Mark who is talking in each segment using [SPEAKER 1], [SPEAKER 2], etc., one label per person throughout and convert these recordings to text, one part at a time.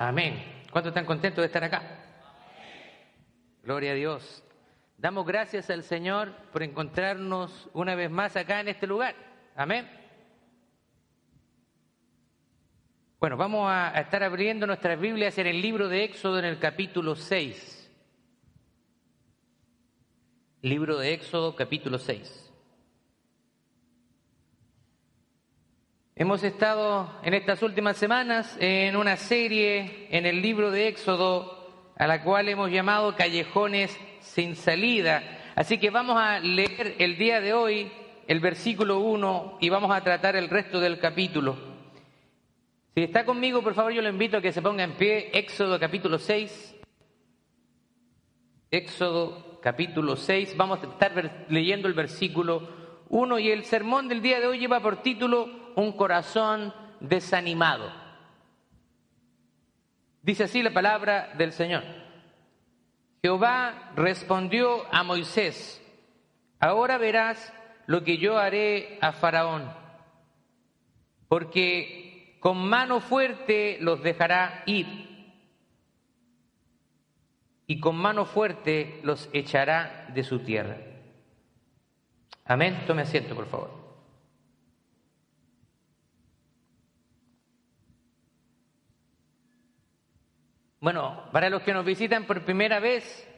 [SPEAKER 1] Amén. ¿Cuántos están contentos de estar acá? Gloria a Dios. Damos gracias al Señor por encontrarnos una vez más acá en este lugar. Amén. Bueno, vamos a estar abriendo nuestras Biblias en el libro de Éxodo en el capítulo 6. Libro de Éxodo, capítulo 6. Hemos estado en estas últimas semanas en una serie en el libro de Éxodo a la cual hemos llamado Callejones sin salida. Así que vamos a leer el día de hoy el versículo 1 y vamos a tratar el resto del capítulo. Si está conmigo, por favor, yo lo invito a que se ponga en pie Éxodo capítulo 6. Éxodo capítulo 6, vamos a estar leyendo el versículo 1 y el sermón del día de hoy lleva por título un corazón desanimado. Dice así la palabra del Señor. Jehová respondió a Moisés, ahora verás lo que yo haré a Faraón, porque con mano fuerte los dejará ir y con mano fuerte los echará de su tierra. Amén. Tome asiento, por favor. Bueno, para los que nos visitan por primera vez,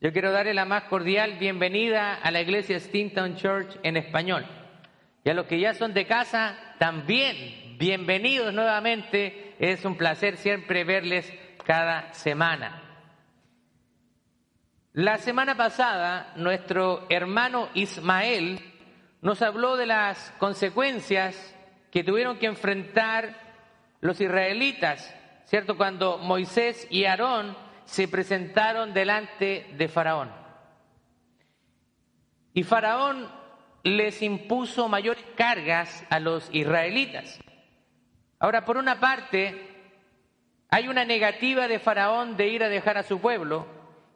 [SPEAKER 1] yo quiero darle la más cordial bienvenida a la iglesia Stinton Church en español. Y a los que ya son de casa, también bienvenidos nuevamente. Es un placer siempre verles cada semana. La semana pasada, nuestro hermano Ismael nos habló de las consecuencias que tuvieron que enfrentar los israelitas ¿cierto? Cuando Moisés y Aarón se presentaron delante de Faraón. Y Faraón les impuso mayores cargas a los israelitas. Ahora, por una parte, hay una negativa de Faraón de ir a dejar a su pueblo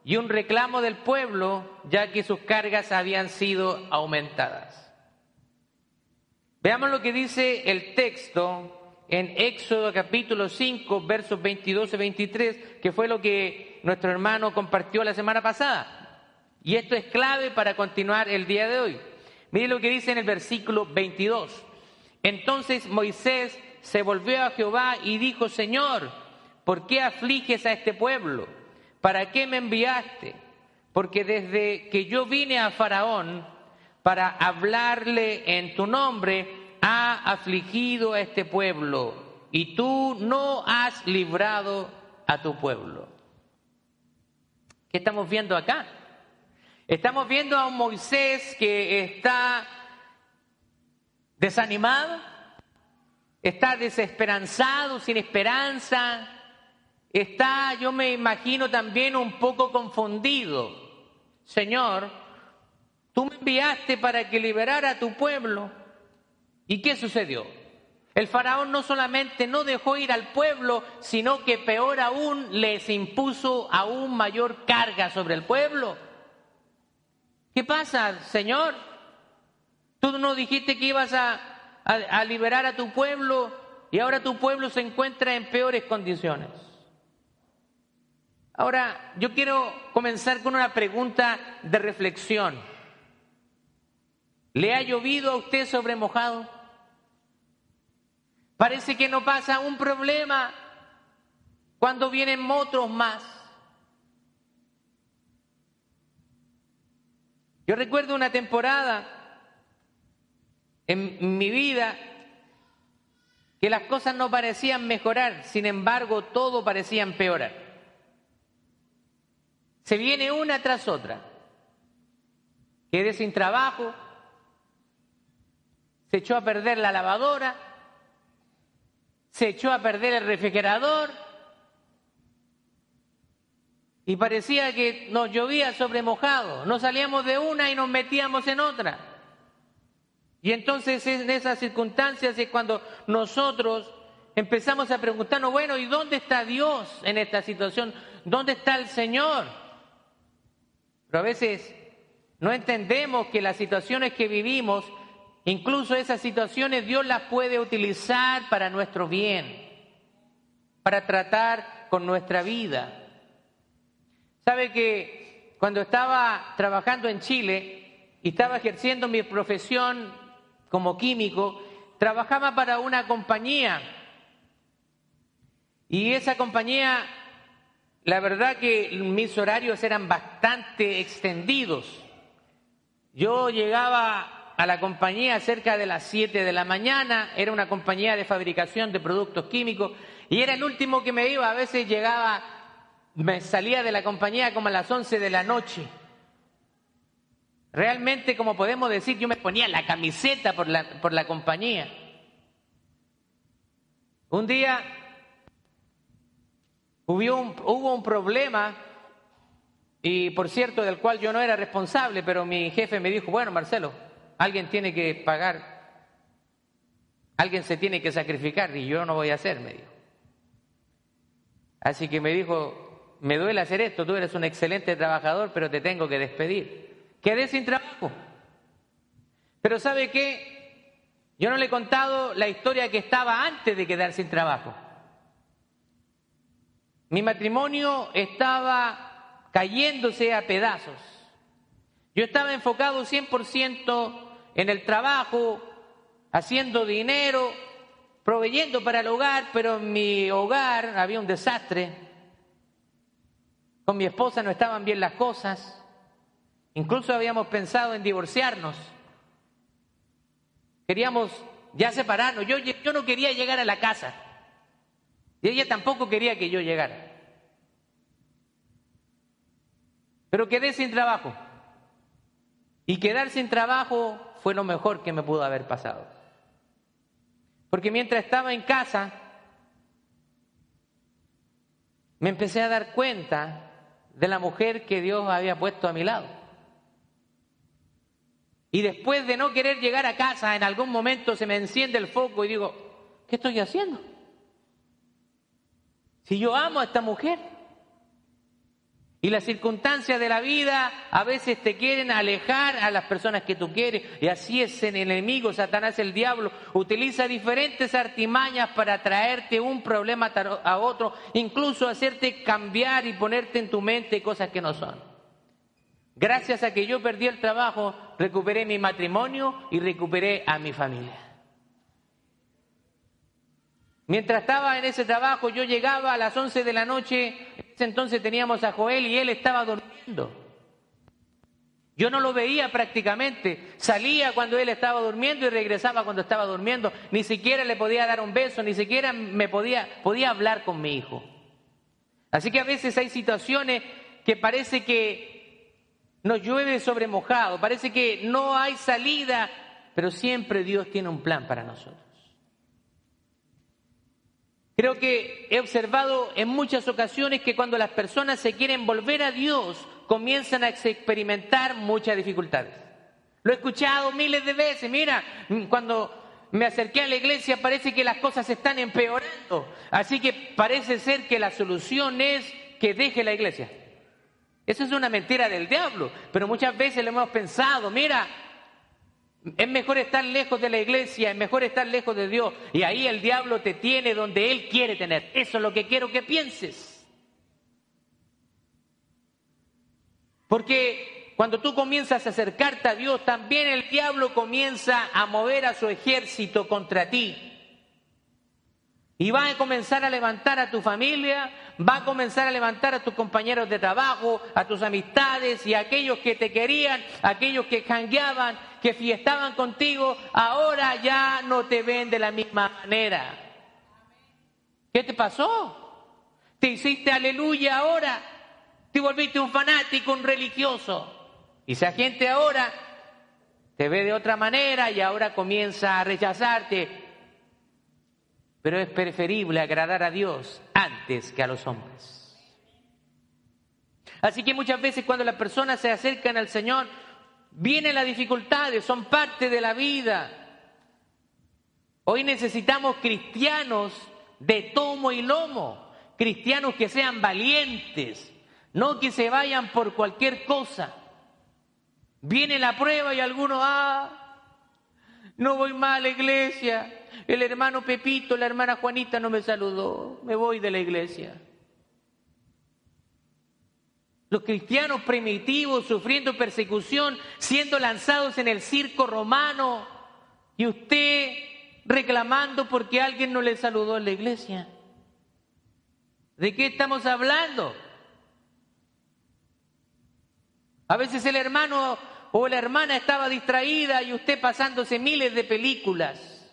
[SPEAKER 1] y un reclamo del pueblo ya que sus cargas habían sido aumentadas. Veamos lo que dice el texto en Éxodo capítulo 5, versos 22 y 23, que fue lo que nuestro hermano compartió la semana pasada. Y esto es clave para continuar el día de hoy. Mire lo que dice en el versículo 22. Entonces Moisés se volvió a Jehová y dijo, Señor, ¿por qué afliges a este pueblo? ¿Para qué me enviaste? Porque desde que yo vine a Faraón para hablarle en tu nombre, ha afligido a este pueblo y tú no has librado a tu pueblo. ¿Qué estamos viendo acá? Estamos viendo a un Moisés que está desanimado, está desesperanzado, sin esperanza, está, yo me imagino también un poco confundido. Señor, tú me enviaste para que liberara a tu pueblo ¿Y qué sucedió? El faraón no solamente no dejó ir al pueblo, sino que peor aún les impuso aún mayor carga sobre el pueblo. ¿Qué pasa, Señor? Tú no dijiste que ibas a, a, liberar a tu pueblo y ahora tu pueblo se encuentra en peores condiciones. Ahora, yo quiero comenzar con una pregunta de reflexión. ¿Le ha llovido a usted sobre mojado? Parece que no pasa un problema cuando vienen otros más. Yo recuerdo una temporada en mi vida que las cosas no parecían mejorar, sin embargo todo parecía empeorar. Se viene una tras otra. Quedé sin trabajo, se echó a perder la lavadora, se echó a perder el refrigerador y parecía que nos llovía sobre mojado. No salíamos de una y nos metíamos en otra. Y entonces en esas circunstancias es cuando nosotros empezamos a preguntarnos, bueno, ¿y dónde está Dios en esta situación? ¿Dónde está el Señor? Pero a veces no entendemos que las situaciones que vivimos Incluso esas situaciones Dios las puede utilizar para nuestro bien. para tratar con nuestra vida. Sabe que cuando estaba trabajando en Chile y estaba ejerciendo mi profesión como químico, trabajaba para una compañía y esa compañía, la verdad que mis horarios eran bastante extendidos. Yo llegaba a la compañía cerca de las 7 de la mañana, era una compañía de fabricación de productos químicos y era el último que me iba, a veces llegaba, me salía de la compañía como a las 11 de la noche. Realmente, como podemos decir, yo me ponía la camiseta por la, por la compañía. Un día hubo un, hubo un problema, y por cierto, del cual yo no era responsable, pero mi jefe me dijo, bueno, Marcelo, alguien tiene que pagar, alguien se tiene que sacrificar y yo no voy a hacer, me dijo. Así que me dijo, me duele hacer esto, tú eres un excelente trabajador, pero te tengo que despedir. Quedé sin trabajo. Pero ¿sabe qué? Yo no le he contado la historia que estaba antes de quedar sin trabajo. Mi matrimonio estaba cayéndose a pedazos. Yo estaba enfocado 100% en el trabajo, haciendo dinero, proveyendo para el hogar, pero en mi hogar había un desastre. Con mi esposa no estaban bien las cosas. Incluso habíamos pensado en divorciarnos. Queríamos ya separarnos. Yo, yo no quería llegar a la casa. Y ella tampoco quería que yo llegara. Pero quedé sin trabajo. Y quedar sin trabajo fue lo mejor que me pudo haber pasado. Porque mientras estaba en casa, me empecé a dar cuenta de la mujer que Dios había puesto a mi lado. Y después de no querer llegar a casa, en algún momento se me enciende el foco y digo, ¿qué estoy haciendo? Si yo amo a esta mujer. Y las circunstancias de la vida a veces te quieren alejar a las personas que tú quieres. Y así es el enemigo, Satanás, el diablo. Utiliza diferentes artimañas para traerte un problema a otro, incluso hacerte cambiar y ponerte en tu mente cosas que no son. Gracias a que yo perdí el trabajo, recuperé mi matrimonio y recuperé a mi familia. Mientras estaba en ese trabajo, yo llegaba a las 11 de la noche, entonces teníamos a Joel y él estaba durmiendo. Yo no lo veía prácticamente, salía cuando él estaba durmiendo y regresaba cuando estaba durmiendo, ni siquiera le podía dar un beso, ni siquiera me podía, podía hablar con mi hijo. Así que a veces hay situaciones que parece que nos llueve sobre mojado, parece que no hay salida, pero siempre Dios tiene un plan para nosotros. Creo que he observado en muchas ocasiones que cuando las personas se quieren volver a Dios, comienzan a experimentar muchas dificultades. Lo he escuchado miles de veces. Mira, cuando me acerqué a la iglesia parece que las cosas están empeorando. Así que parece ser que la solución es que deje la iglesia. Eso es una mentira del diablo, pero muchas veces lo hemos pensado. Mira, es mejor estar lejos de la iglesia, es mejor estar lejos de Dios. Y ahí el diablo te tiene donde Él quiere tener. Eso es lo que quiero que pienses. Porque cuando tú comienzas a acercarte a Dios, también el diablo comienza a mover a su ejército contra ti. Y va a comenzar a levantar a tu familia, va a comenzar a levantar a tus compañeros de trabajo, a tus amistades y a aquellos que te querían, aquellos que jangueaban, que fiestaban contigo, ahora ya no te ven de la misma manera. ¿Qué te pasó? ¿Te hiciste aleluya ahora? ¿Te volviste un fanático, un religioso? Y esa gente ahora te ve de otra manera y ahora comienza a rechazarte pero es preferible agradar a Dios antes que a los hombres. Así que muchas veces cuando las personas se acercan al Señor, vienen las dificultades, son parte de la vida. Hoy necesitamos cristianos de tomo y lomo, cristianos que sean valientes, no que se vayan por cualquier cosa. Viene la prueba y algunos, ah, no voy más a la iglesia, El hermano Pepito, la hermana Juanita no me saludó, me voy de la iglesia. Los cristianos primitivos sufriendo persecución, siendo lanzados en el circo romano, y usted reclamando porque alguien no le saludó en la iglesia. ¿De qué estamos hablando? A veces el hermano o la hermana estaba distraída y usted pasándose miles de películas.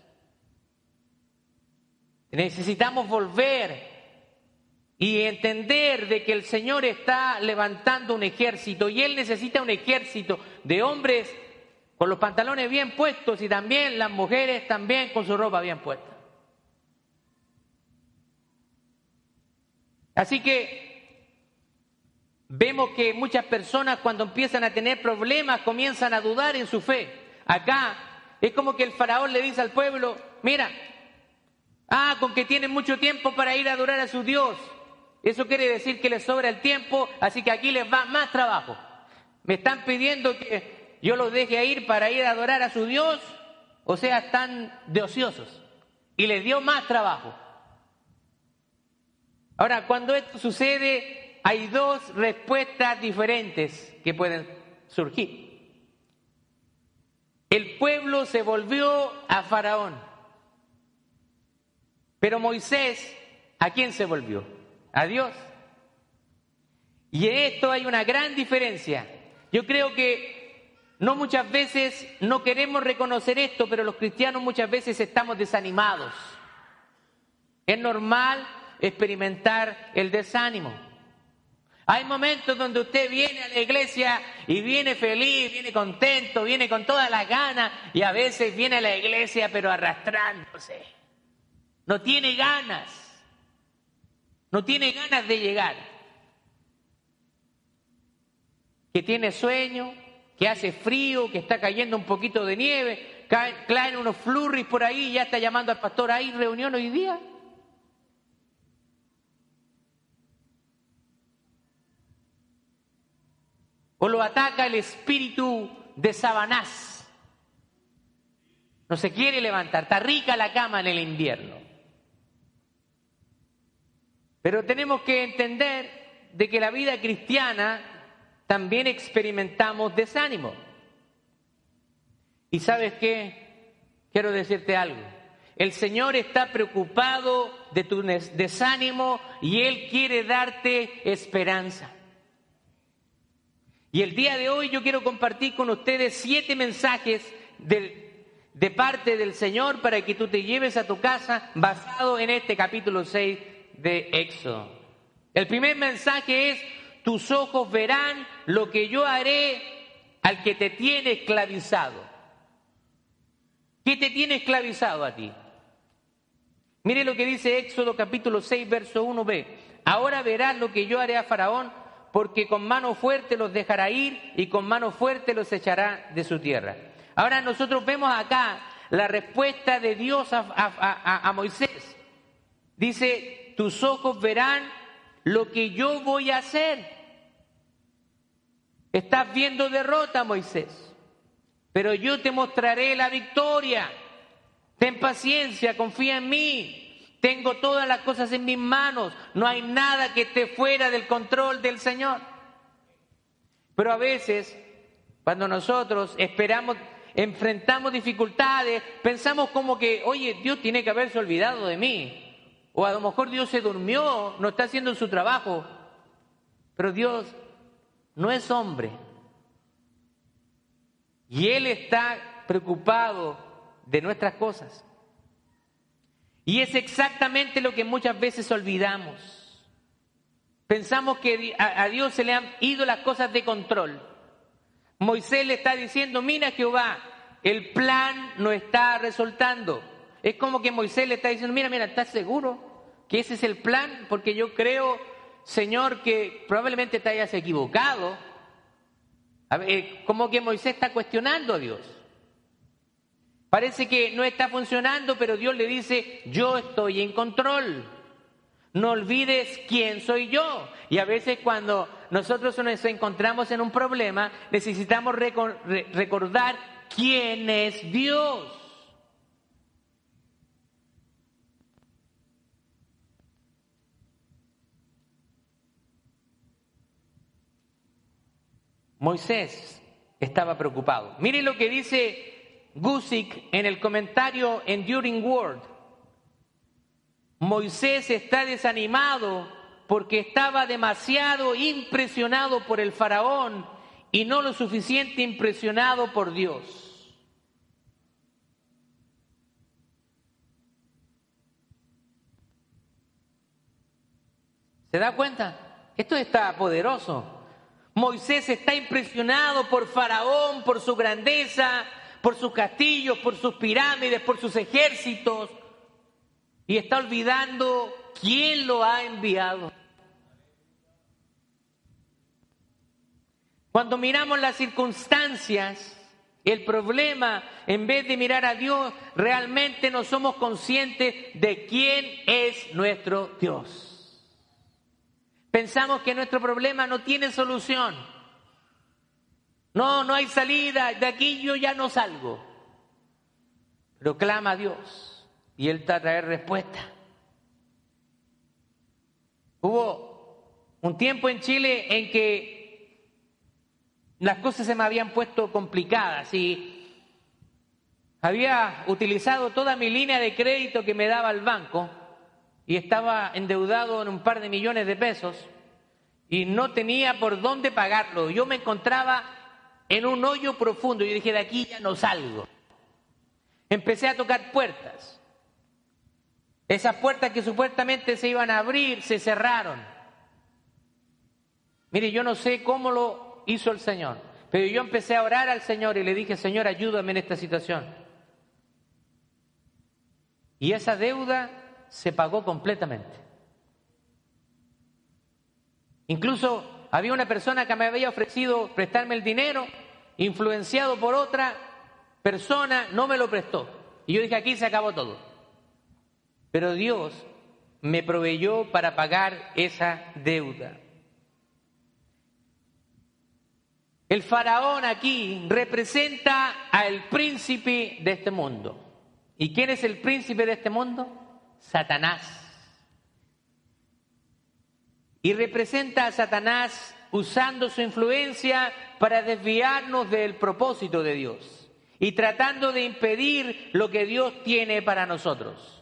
[SPEAKER 1] Necesitamos volver y entender de que el Señor está levantando un ejército y Él necesita un ejército de hombres con los pantalones bien puestos y también las mujeres también con su ropa bien puesta. Así que Vemos que muchas personas cuando empiezan a tener problemas comienzan a dudar en su fe. Acá es como que el faraón le dice al pueblo, mira, ah, con que tienen mucho tiempo para ir a adorar a su Dios. Eso quiere decir que les sobra el tiempo, así que aquí les va más trabajo. Me están pidiendo que yo los deje ir para ir a adorar a su Dios, o sea, están de ociosos. Y les dio más trabajo. Ahora, cuando esto sucede, hay dos respuestas diferentes que pueden surgir. El pueblo se volvió a Faraón, pero Moisés, ¿a quién se volvió? A Dios. Y en esto hay una gran diferencia. Yo creo que no muchas veces no queremos reconocer esto, pero los cristianos muchas veces estamos desanimados. Es normal experimentar el desánimo. Hay momentos donde usted viene a la iglesia y viene feliz, viene contento, viene con todas las ganas y a veces viene a la iglesia pero arrastrándose. No tiene ganas. No tiene ganas de llegar. Que tiene sueño, que hace frío, que está cayendo un poquito de nieve, caen, unos flurries por ahí y ya está llamando al pastor, ¿hay reunión hoy día? o lo ataca el espíritu de Sabanás. No se quiere levantar, está rica la cama en el invierno. Pero tenemos que entender de que la vida cristiana también experimentamos desánimo. Y sabes qué, quiero decirte algo. El Señor está preocupado de tu desánimo y Él quiere darte esperanza. Y el día de hoy yo quiero compartir con ustedes siete mensajes de, parte del Señor para que tú te lleves a tu casa basado en este capítulo 6 de Éxodo. El primer mensaje es, tus ojos verán lo que yo haré al que te tiene esclavizado. ¿Qué te tiene esclavizado a ti? Mire lo que dice Éxodo capítulo 6, verso 1b. Ahora verás lo que yo haré a Faraón porque con mano fuerte los dejará ir y con mano fuerte los echará de su tierra. Ahora nosotros vemos acá la respuesta de Dios a, Moisés. Dice, tus ojos verán lo que yo voy a hacer. Estás viendo derrota, Moisés, pero yo te mostraré la victoria. Ten paciencia, confía en mí. Tengo todas las cosas en mis manos. No hay nada que esté fuera del control del Señor. Pero a veces, cuando nosotros esperamos, enfrentamos dificultades, pensamos como que, oye, Dios tiene que haberse olvidado de mí. O a lo mejor Dios se durmió, no está haciendo su trabajo. Pero Dios no es hombre. Y Él está preocupado de nuestras cosas. Y es exactamente lo que muchas veces olvidamos. Pensamos que a Dios se le han ido las cosas de control. Moisés le está diciendo, mira Jehová, el plan no está resultando. Es como que Moisés le está diciendo, mira, mira, ¿estás seguro que ese es el plan? Porque yo creo, Señor, que probablemente te hayas equivocado. como que Moisés está cuestionando a Dios. Parece que no está funcionando, pero Dios le dice, yo estoy en control. No olvides quién soy yo. Y a veces cuando nosotros nos encontramos en un problema, necesitamos recordar quién es Dios. Moisés estaba preocupado. Mire lo que dice Gusick en el comentario Enduring Word. Moisés está desanimado porque estaba demasiado impresionado por el faraón y no lo suficiente impresionado por Dios. ¿Se da cuenta? Esto está poderoso. Moisés está impresionado por Faraón, por su grandeza, por sus castillos, por sus pirámides, por sus ejércitos, y está olvidando quién lo ha enviado. Cuando miramos las circunstancias, el problema, en vez de mirar a Dios, realmente no somos conscientes de quién es nuestro Dios. Pensamos que nuestro problema no tiene solución. No, no hay salida, de aquí yo ya no salgo. Pero clama a Dios y Él te traer respuesta. Hubo un tiempo en Chile en que las cosas se me habían puesto complicadas y había utilizado toda mi línea de crédito que me daba el banco y estaba endeudado en un par de millones de pesos y no tenía por dónde pagarlo. Yo me encontraba en un hoyo profundo y dije, de aquí ya no salgo. Empecé a tocar puertas. Esas puertas que supuestamente se iban a abrir se cerraron. Mire, yo no sé cómo lo hizo el Señor, pero yo empecé a orar al Señor y le dije, Señor, ayúdame en esta situación. Y esa deuda se pagó completamente. Incluso había una persona que me había ofrecido prestarme el dinero, influenciado por otra persona, no me lo prestó. Y yo dije, aquí se acabó todo. Pero Dios me proveyó para pagar esa deuda. El faraón aquí representa al príncipe de este mundo. ¿Y quién es el príncipe de este mundo? Satanás. Y representa a Satanás usando su influencia para desviarnos del propósito de Dios y tratando de impedir lo que Dios tiene para nosotros.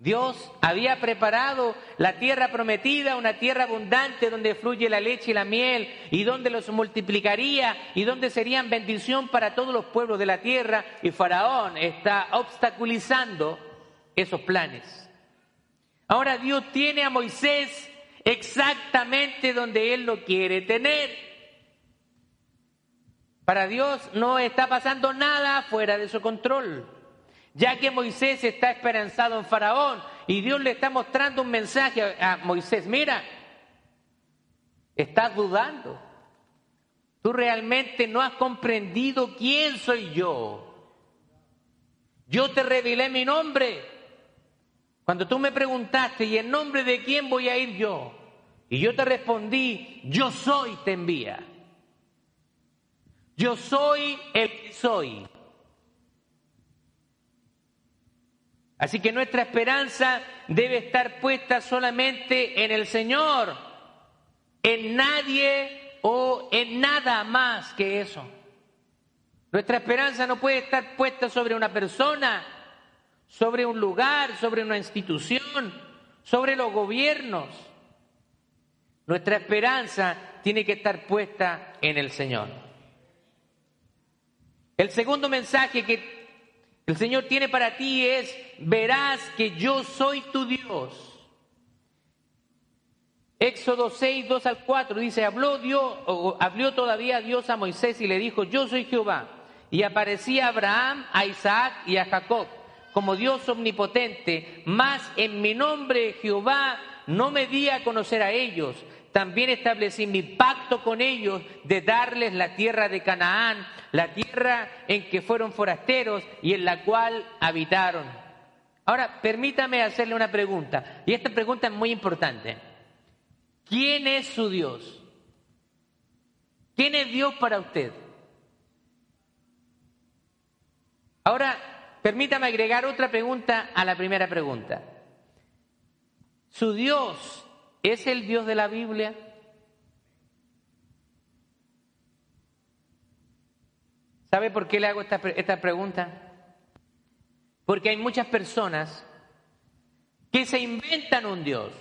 [SPEAKER 1] Dios había preparado la tierra prometida, una tierra abundante donde fluye la leche y la miel y donde los multiplicaría y donde serían bendición para todos los pueblos de la tierra y Faraón está obstaculizando esos planes. Ahora Dios tiene a Moisés exactamente donde Él lo quiere tener. Para Dios no está pasando nada fuera de su control, ya que Moisés está esperanzado en Faraón y Dios le está mostrando un mensaje a Moisés, mira, estás dudando, tú realmente no has comprendido quién soy yo. Yo te revelé mi nombre, cuando tú me preguntaste, ¿y en nombre de quién voy a ir yo? Y yo te respondí, yo soy, te envía. Yo soy el soy. Así que nuestra esperanza debe estar puesta solamente en el Señor, en nadie o en nada más que eso. Nuestra esperanza no puede estar puesta sobre una persona, sobre un lugar, sobre una institución, sobre los gobiernos. Nuestra esperanza tiene que estar puesta en el Señor. El segundo mensaje que el Señor tiene para ti es, verás que yo soy tu Dios. Éxodo 6, 2 al 4 dice, habló Dios, habló todavía Dios a Moisés y le dijo, yo soy Jehová. Y aparecía Abraham, a Isaac y a Jacob como Dios omnipotente, más en mi nombre Jehová no me di a conocer a ellos. También establecí mi pacto con ellos de darles la tierra de Canaán, la tierra en que fueron forasteros y en la cual habitaron. Ahora, permítame hacerle una pregunta, y esta pregunta es muy importante. ¿Quién es su Dios? ¿Quién es Dios para usted? Ahora, Permítame agregar otra pregunta a la primera pregunta. ¿Su Dios es el Dios de la Biblia? ¿Sabe por qué le hago esta, esta pregunta? Porque hay muchas personas que se inventan un Dios.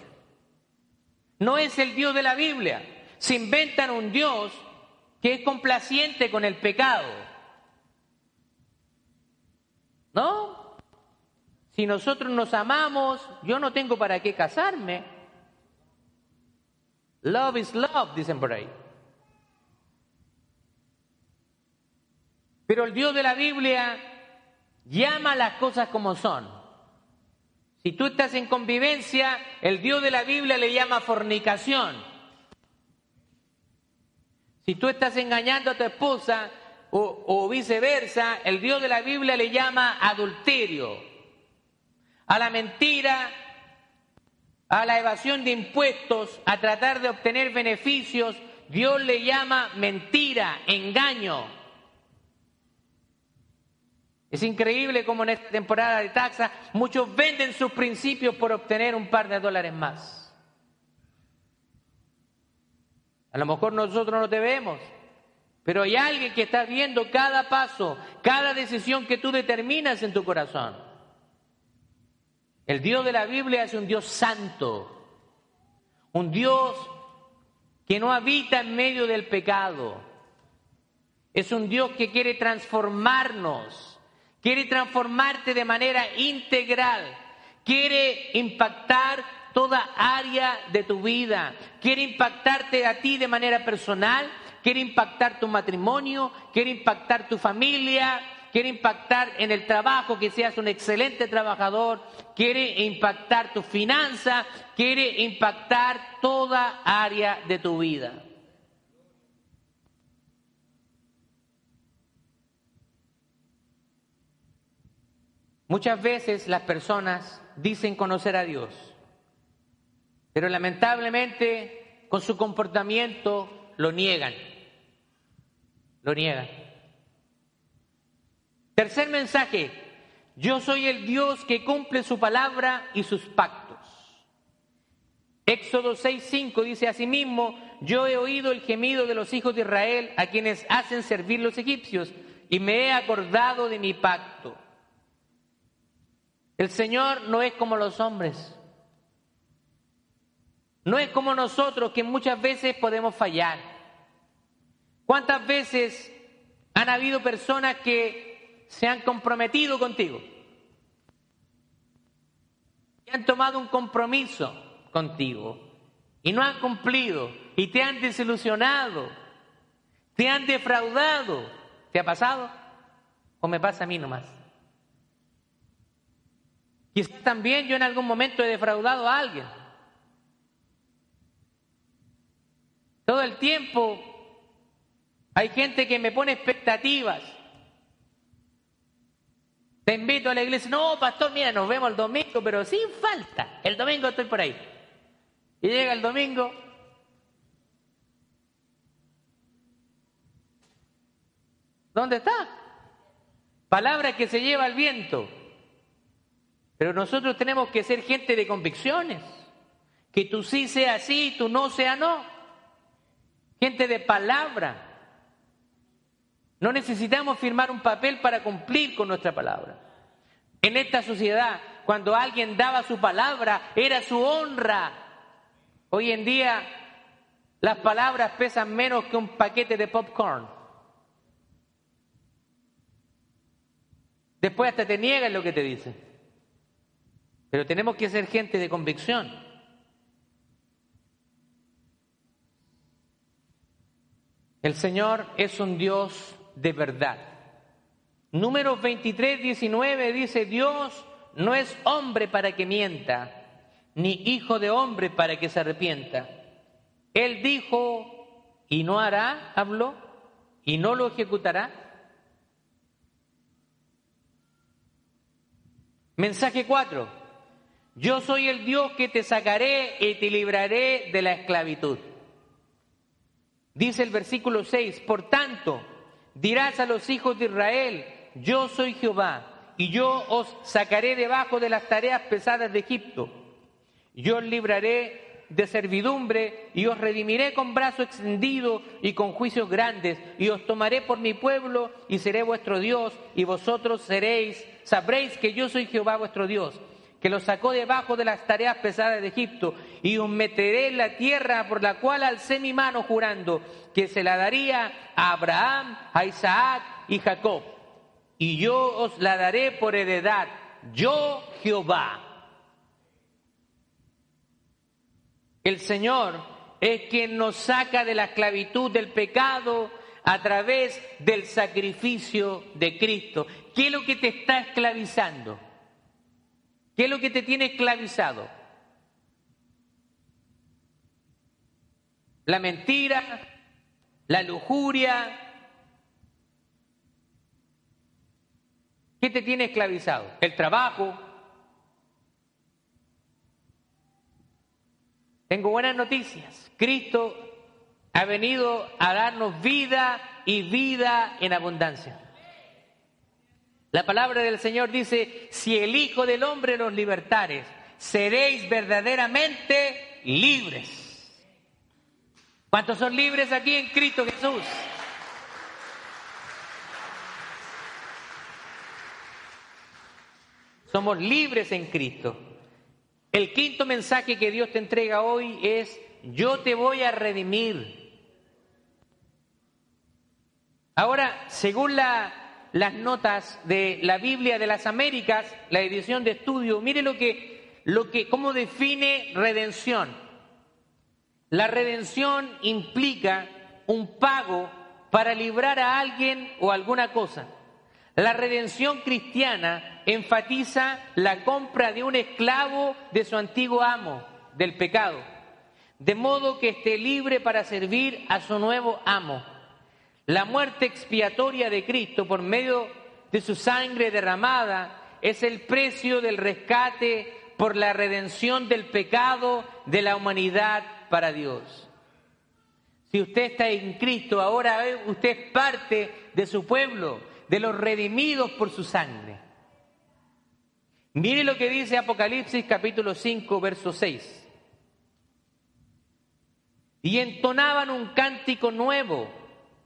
[SPEAKER 1] No es el Dios de la Biblia. Se inventan un Dios que es complaciente con el pecado. ¿No? Si nosotros nos amamos, yo no tengo para qué casarme. Love is love, dicen por ahí. Pero el Dios de la Biblia llama las cosas como son. Si tú estás en convivencia, el Dios de la Biblia le llama fornicación. Si tú estás engañando a tu esposa o, viceversa, el Dios de la Biblia le llama adulterio. A la mentira, a la evasión de impuestos, a tratar de obtener beneficios, Dios le llama mentira, engaño. Es increíble cómo en esta temporada de taxa muchos venden sus principios por obtener un par de dólares más. A lo mejor nosotros no te vemos, pero hay alguien que está viendo cada paso, cada decisión que tú determinas en tu corazón. El Dios de la Biblia es un Dios santo, un Dios que no habita en medio del pecado. Es un Dios que quiere transformarnos quiere transformarte de manera integral, quiere impactar toda área de tu vida, quiere impactarte a ti de manera personal, quiere impactar tu matrimonio, quiere impactar tu familia, quiere impactar en el trabajo, que seas un excelente trabajador, quiere impactar tu finanza, quiere impactar toda área de tu vida. Muchas veces las personas dicen conocer a Dios, pero lamentablemente con su comportamiento lo niegan. Lo niegan. Tercer mensaje, yo soy el Dios que cumple su palabra y sus pactos. Éxodo 6:5 dice asimismo, yo he oído el gemido de los hijos de Israel a quienes hacen servir los egipcios y me he acordado de mi pacto. El Señor no es como los hombres. No es como nosotros que muchas veces podemos fallar. ¿Cuántas veces han habido personas que se han comprometido contigo? Que han tomado un compromiso contigo y no han cumplido y te han desilusionado, te han defraudado. ¿Te ha pasado? ¿O me pasa a mí nomás? Quizás también yo en algún momento he defraudado a alguien. Todo el tiempo hay gente que me pone expectativas. Te invito a la iglesia. No, pastor, mira, nos vemos el domingo, pero sin falta. El domingo estoy por ahí. Y llega el domingo. ¿Dónde está? Palabra que se lleva al viento. Pero nosotros tenemos que ser gente de convicciones. Que tú sí sea sí, tú no sea no. Gente de palabra. No necesitamos firmar un papel para cumplir con nuestra palabra. En esta sociedad, cuando alguien daba su palabra, era su honra. Hoy en día, las palabras pesan menos que un paquete de popcorn. Después hasta te niegan lo que te dicen. Pero tenemos que ser gente de convicción. El Señor es un Dios de verdad. Números 23, 19 dice, Dios no es hombre para que mienta, ni hijo de hombre para que se arrepienta. Él dijo, y no hará, habló, y no lo ejecutará. Mensaje 4. Yo soy el Dios que te sacaré y te libraré de la esclavitud. Dice el versículo 6, por tanto, dirás a los hijos de Israel, yo soy Jehová, y yo os sacaré debajo de las tareas pesadas de Egipto. Yo os libraré de servidumbre y os redimiré con brazo extendido y con juicios grandes y os tomaré por mi pueblo y seré vuestro Dios y vosotros seréis, sabréis que yo soy Jehová vuestro Dios que los sacó debajo de las tareas pesadas de Egipto, y os meteré en la tierra por la cual alcé mi mano jurando que se la daría a Abraham, a Isaac y Jacob. Y yo os la daré por heredad, yo Jehová. El Señor es quien nos saca de la esclavitud del pecado a través del sacrificio de Cristo. ¿Qué es lo que te está esclavizando? ¿Qué es lo que te tiene esclavizado? La mentira, la lujuria. ¿Qué te tiene esclavizado? El trabajo. Tengo buenas noticias. Cristo ha venido a darnos vida y vida en abundancia. La palabra del Señor dice, si el Hijo del Hombre los libertares, seréis verdaderamente libres. ¿Cuántos son libres aquí en Cristo Jesús? Somos libres en Cristo. El quinto mensaje que Dios te entrega hoy es, yo te voy a redimir. Ahora, según la las notas de la Biblia de las Américas, la edición de estudio, mire lo que, lo que, cómo define redención. La redención implica un pago para librar a alguien o alguna cosa. La redención cristiana enfatiza la compra de un esclavo de su antiguo amo, del pecado, de modo que esté libre para servir a su nuevo amo. La muerte expiatoria de Cristo por medio de su sangre derramada es el precio del rescate por la redención del pecado de la humanidad para Dios. Si usted está en Cristo, ahora usted es parte de su pueblo, de los redimidos por su sangre. Mire lo que dice Apocalipsis capítulo 5, verso 6. Y entonaban un cántico nuevo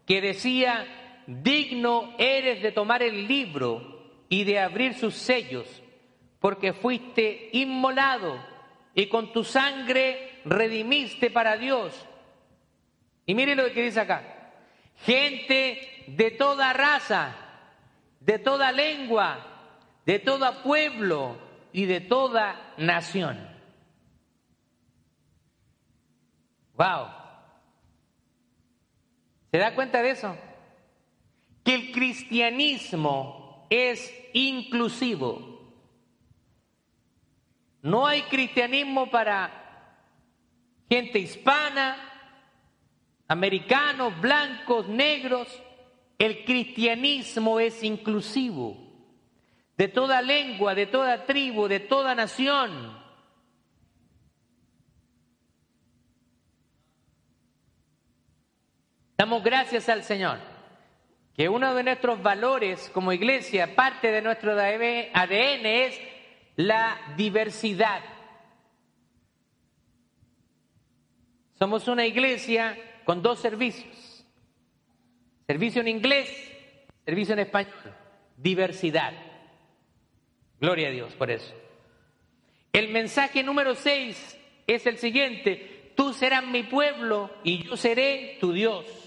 [SPEAKER 1] que decía, digno eres de tomar el libro y de abrir sus sellos, porque fuiste inmolado y con tu sangre redimiste para Dios. Y mire lo que dice acá, gente de toda raza, de toda lengua, de todo pueblo y de toda nación. Wow. ¿Se da cuenta de eso? Que el cristianismo es inclusivo. No hay cristianismo para gente hispana, americanos, blancos, negros. El cristianismo es inclusivo. De toda lengua, de toda tribu, de toda nación. Damos gracias al Señor, que uno de nuestros valores como iglesia, parte de nuestro ADN es la diversidad. Somos una iglesia con dos servicios. Servicio en inglés, servicio en español. Diversidad. Gloria a Dios por eso. El mensaje número seis es el siguiente. Tú serás mi pueblo y yo seré tu Dios.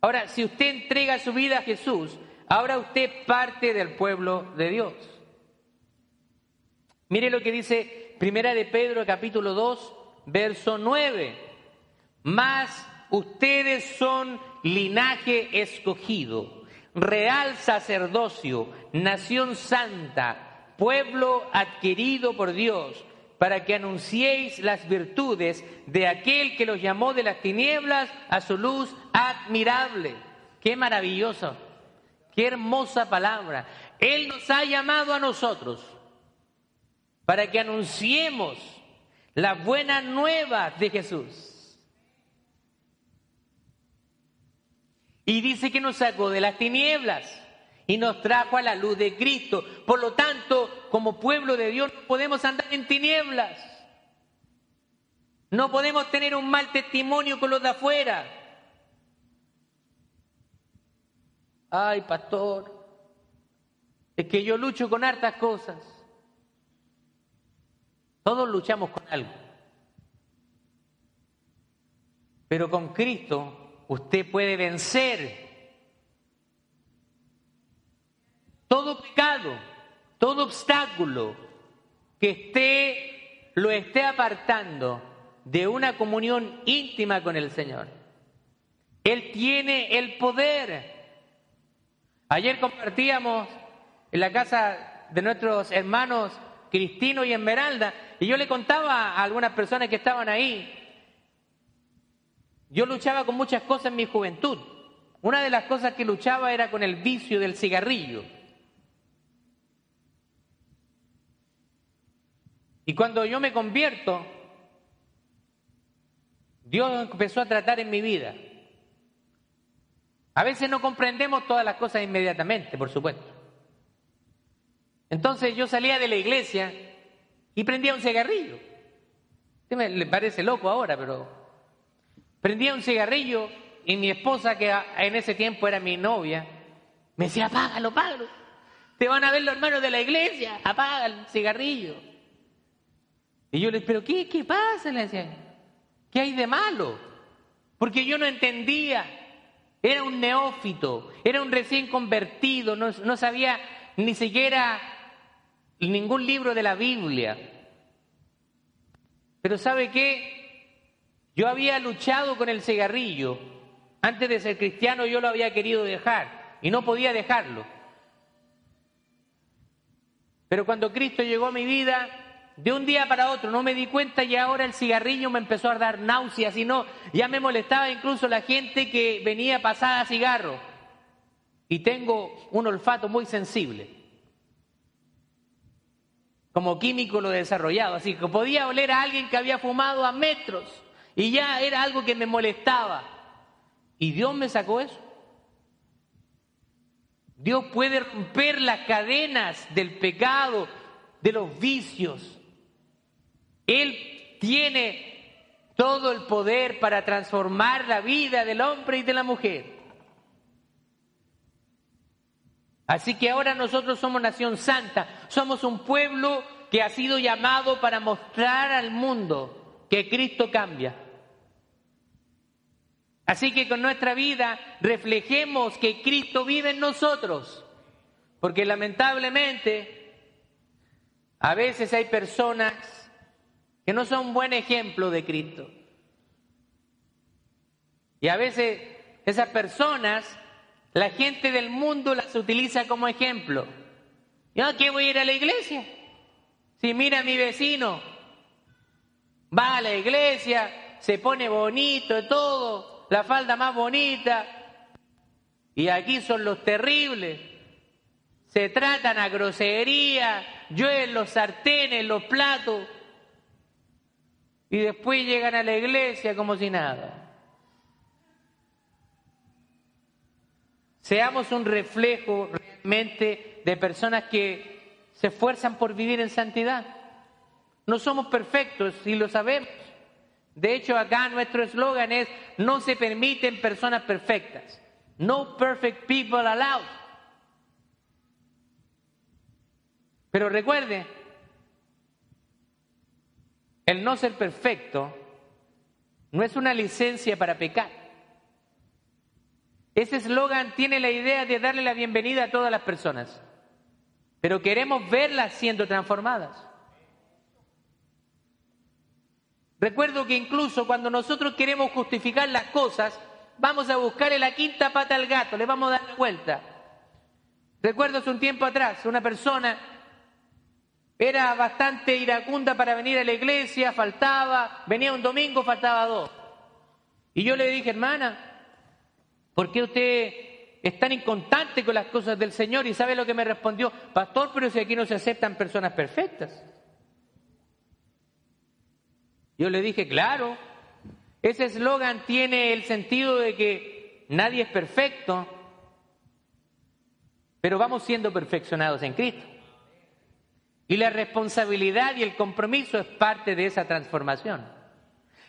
[SPEAKER 1] Ahora, si usted entrega su vida a Jesús, ahora usted parte del pueblo de Dios. Mire lo que dice Primera de Pedro capítulo 2, verso 9. Mas ustedes son linaje escogido, real sacerdocio, nación santa, pueblo adquirido por Dios para que anunciéis las virtudes de aquel que los llamó de las tinieblas a su luz admirable. Qué maravilloso, qué hermosa palabra. Él nos ha llamado a nosotros para que anunciemos las buenas nuevas de Jesús. Y dice que nos sacó de las tinieblas y nos trajo a la luz de Cristo. Por lo tanto, como pueblo de Dios, podemos andar en tinieblas. No podemos tener un mal testimonio con los de afuera. Ay, pastor, es que yo lucho con hartas cosas. Todos luchamos con algo. Pero con Cristo usted puede vencer todo pecado, todo obstáculo que esté lo esté apartando de una comunión íntima con el Señor. Él tiene el poder. Ayer compartíamos en la casa de nuestros hermanos Cristino y Esmeralda, y yo le contaba a algunas personas que estaban ahí, yo luchaba con muchas cosas en mi juventud. Una de las cosas que luchaba era con el vicio del cigarrillo. Y cuando yo me convierto, Dios empezó a tratar en mi vida. A veces no comprendemos todas las cosas inmediatamente, por supuesto. Entonces yo salía de la iglesia y prendía un cigarrillo. me le parece loco ahora, pero prendía un cigarrillo y mi esposa, que en ese tiempo era mi novia, me decía, apágalo, apágalo. Te van a ver los hermanos de la iglesia, apaga el cigarrillo. Y yo le decía, pero ¿qué, pasa? Le decía, ¿qué hay de malo? Porque yo no entendía. Era un neófito, era un recién convertido, no, no sabía ni siquiera ningún libro de la Biblia. Pero ¿sabe qué? Yo había luchado con el cigarrillo. Antes de ser cristiano yo lo había querido dejar y no podía dejarlo. Pero cuando Cristo llegó a mi vida, de un día para otro no me di cuenta y ahora el cigarrillo me empezó a dar náuseas y no, ya me molestaba incluso la gente que venía pasada a cigarro. Y tengo un olfato muy sensible. Como químico lo he desarrollado, así que podía oler a alguien que había fumado a metros y ya era algo que me molestaba. Y Dios me sacó eso. Dios puede romper las cadenas del pecado, de los vicios, él tiene todo el poder para transformar la vida del hombre y de la mujer. Así que ahora nosotros somos nación santa, somos un pueblo que ha sido llamado para mostrar al mundo que Cristo cambia. Así que con nuestra vida reflejemos que Cristo vive en nosotros, porque lamentablemente a veces hay personas que no son buen ejemplo de Cristo. Y a veces esas personas, la gente del mundo las utiliza como ejemplo. ¿Yo qué voy a ir a la iglesia? Si mira a mi vecino, va a la iglesia, se pone bonito, todo, la falda más bonita, y aquí son los terribles. Se tratan a grosería, llueven los sartenes, los platos, y después llegan a la iglesia como si nada. Seamos un reflejo realmente de personas que se esfuerzan por vivir en santidad. No somos perfectos y lo sabemos. De hecho, acá nuestro eslogan es, no se permiten personas perfectas. No perfect people allowed. Pero recuerde, el no ser perfecto no es una licencia para pecar. Ese eslogan tiene la idea de darle la bienvenida a todas las personas, pero queremos verlas siendo transformadas. Recuerdo que incluso cuando nosotros queremos justificar las cosas, vamos a buscarle la quinta pata al gato, le vamos a dar la vuelta. Recuerdo hace un tiempo atrás, una persona era bastante iracunda para venir a la iglesia, faltaba, venía un domingo, faltaba dos. Y yo le dije, hermana, ¿por qué usted es tan inconstante con las cosas del Señor? Y sabe lo que me respondió, pastor, pero si aquí no se aceptan personas perfectas. Yo le dije, claro, ese eslogan tiene el sentido de que nadie es perfecto, pero vamos siendo perfeccionados en Cristo. Y la responsabilidad y el compromiso es parte de esa transformación.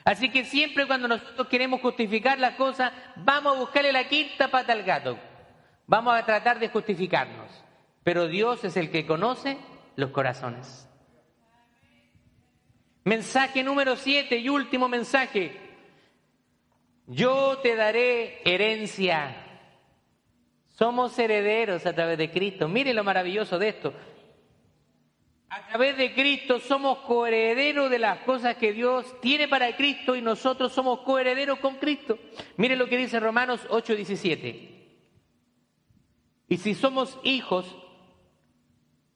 [SPEAKER 1] Así que siempre cuando nosotros queremos justificar las cosas, vamos a buscarle la quinta pata al gato. Vamos a tratar de justificarnos. Pero Dios es el que conoce los corazones. Mensaje número siete y último mensaje. Yo te daré herencia. Somos herederos a través de Cristo. Mire lo maravilloso de esto. A través de Cristo somos coherederos de las cosas que Dios tiene para Cristo y nosotros somos coherederos con Cristo. Mire lo que dice Romanos 8:17. Y si somos hijos,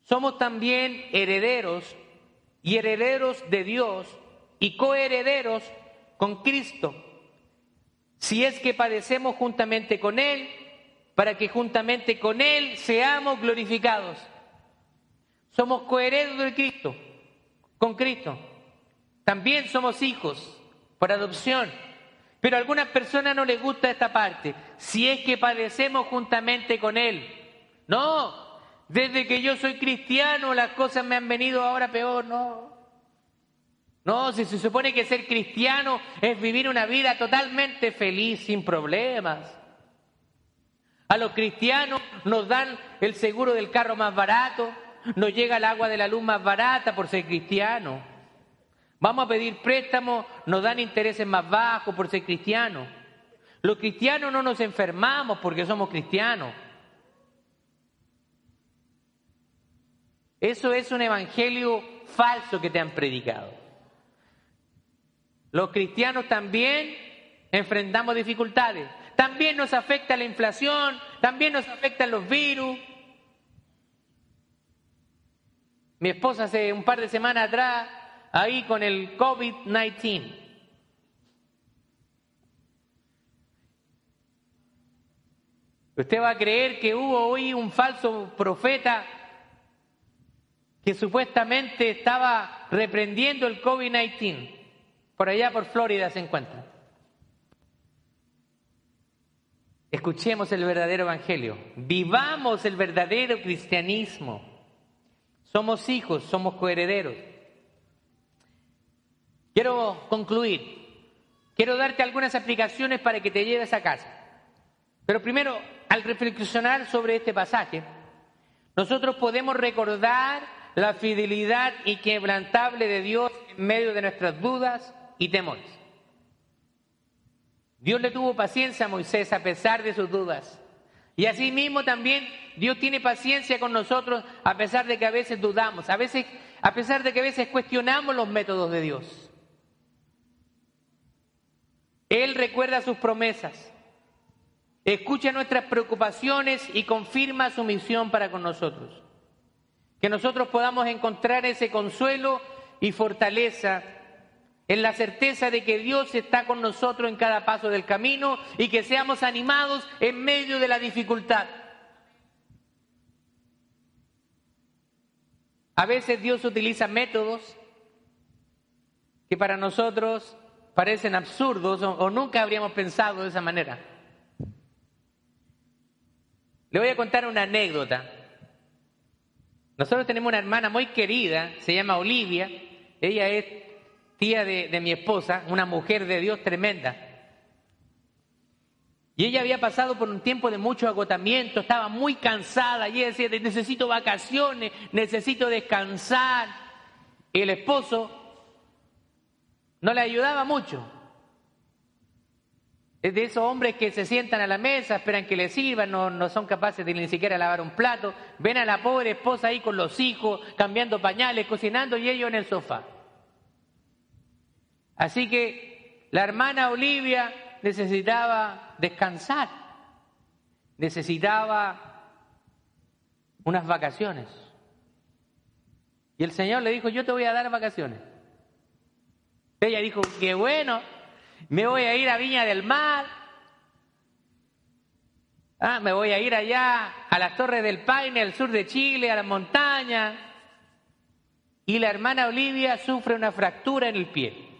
[SPEAKER 1] somos también herederos y herederos de Dios y coherederos con Cristo. Si es que padecemos juntamente con Él, para que juntamente con Él seamos glorificados. Somos coherederos de Cristo, con Cristo. También somos hijos por adopción. Pero a algunas personas no les gusta esta parte. Si es que padecemos juntamente con Él. No, desde que yo soy cristiano las cosas me han venido ahora peor, no. No, si se supone que ser cristiano es vivir una vida totalmente feliz, sin problemas. A los cristianos nos dan el seguro del carro más barato, nos llega el agua de la luz más barata por ser cristiano. Vamos a pedir préstamos, nos dan intereses más bajos por ser cristianos. Los cristianos no nos enfermamos porque somos cristianos. Eso es un evangelio falso que te han predicado. Los cristianos también enfrentamos dificultades. También nos afecta la inflación, también nos afectan los virus, Mi esposa hace un par de semanas atrás, ahí con el COVID-19. Usted va a creer que hubo hoy un falso profeta que supuestamente estaba reprendiendo el COVID-19. Por allá por Florida se encuentra. Escuchemos el verdadero evangelio. Vivamos el verdadero cristianismo. Somos hijos, somos coherederos. Quiero concluir. Quiero darte algunas aplicaciones para que te lleves a casa. Pero primero, al reflexionar sobre este pasaje, nosotros podemos recordar la fidelidad inquebrantable de Dios en medio de nuestras dudas y temores. Dios le tuvo paciencia a Moisés a pesar de sus dudas. Y asimismo también Dios tiene paciencia con nosotros a pesar de que a veces dudamos, a veces a pesar de que a veces cuestionamos los métodos de Dios. Él recuerda sus promesas, escucha nuestras preocupaciones y confirma su misión para con nosotros. Que nosotros podamos encontrar ese consuelo y fortaleza en la certeza de que Dios está con nosotros en cada paso del camino y que seamos animados en medio de la dificultad. A veces Dios utiliza métodos que para nosotros parecen absurdos o, nunca habríamos pensado de esa manera. Le voy a contar una anécdota. Nosotros tenemos una hermana muy querida, se llama Olivia. Ella es tía de, mi esposa, una mujer de Dios tremenda. Y ella había pasado por un tiempo de mucho agotamiento, estaba muy cansada y ella decía, necesito vacaciones, necesito descansar. Y el esposo no le ayudaba mucho. Es de esos hombres que se sientan a la mesa, esperan que les sirvan, no, no, son capaces de ni siquiera lavar un plato. Ven a la pobre esposa ahí con los hijos, cambiando pañales, cocinando y ellos en el sofá. Así que la hermana Olivia necesitaba descansar, necesitaba unas vacaciones. Y el Señor le dijo, yo te voy a dar vacaciones. Ella dijo, qué bueno, me voy a ir a Viña del Mar, ah, me voy a ir allá a las Torres del Paine, al sur de Chile, a las montañas. Y la hermana Olivia sufre una fractura en el pie.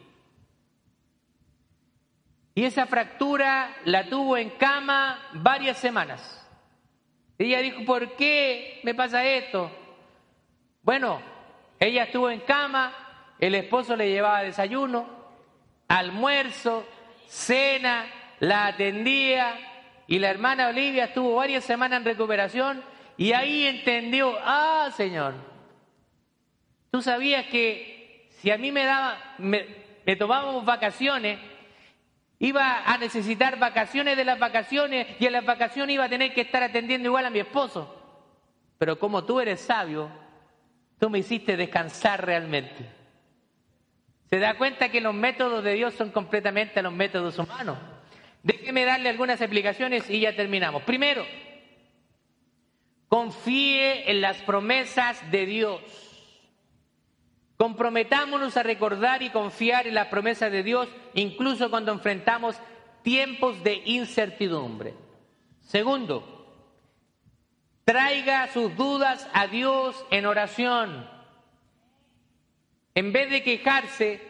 [SPEAKER 1] Y esa fractura la tuvo en cama varias semanas. ella dijo, ¿por qué me pasa esto? Bueno, ella estuvo en cama, el esposo le llevaba desayuno, almuerzo, cena, la atendía y la hermana Olivia estuvo varias semanas en recuperación y ahí entendió, ah, Señor, tú sabías que si a mí me daba, me, me tomábamos vacaciones, iba a necesitar vacaciones de las vacaciones y en las vacaciones iba a tener que estar atendiendo igual a mi esposo. Pero como tú eres sabio, tú me hiciste descansar realmente. Se da cuenta que los métodos de Dios son completamente los métodos humanos. Déjeme darle algunas explicaciones y ya terminamos. Primero, confíe en las promesas de Dios. Comprometámonos a recordar y confiar en las promesas de Dios, incluso cuando enfrentamos tiempos de incertidumbre. Segundo, traiga sus dudas a Dios en oración. En vez de quejarse,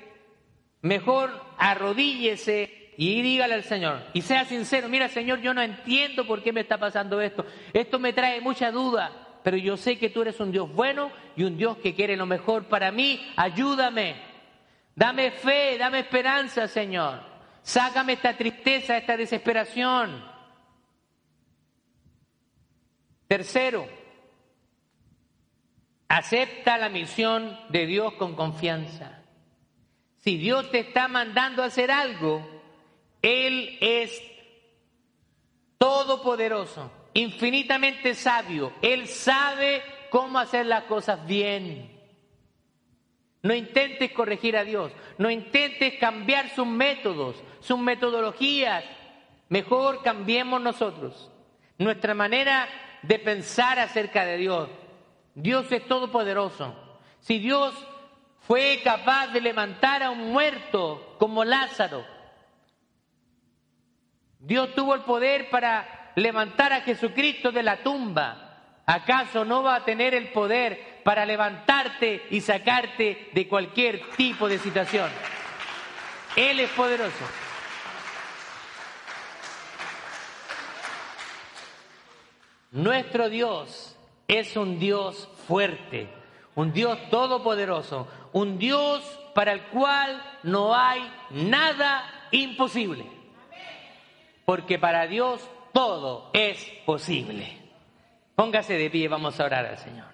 [SPEAKER 1] mejor arrodíllese y dígale al Señor. Y sea sincero, mira Señor, yo no entiendo por qué me está pasando esto. Esto me trae mucha duda pero yo sé que tú eres un Dios bueno y un Dios que quiere lo mejor para mí. Ayúdame. Dame fe, dame esperanza, Señor. Sácame esta tristeza, esta desesperación. Tercero, acepta la misión de Dios con confianza. Si Dios te está mandando a hacer algo, Él es todopoderoso infinitamente sabio. Él sabe cómo hacer las cosas bien. No intentes corregir a Dios, no intentes cambiar sus métodos, sus metodologías. Mejor cambiemos nosotros nuestra manera de pensar acerca de Dios. Dios es todopoderoso. Si Dios fue capaz de levantar a un muerto como Lázaro, Dios tuvo el poder para levantar a Jesucristo de la tumba, ¿acaso no va a tener el poder para levantarte y sacarte de cualquier tipo de situación? Él es poderoso. Nuestro Dios es un Dios fuerte, un Dios todopoderoso, un Dios para el cual no hay nada imposible. Porque para Dios todo es posible. Póngase de pie, vamos a orar al Señor.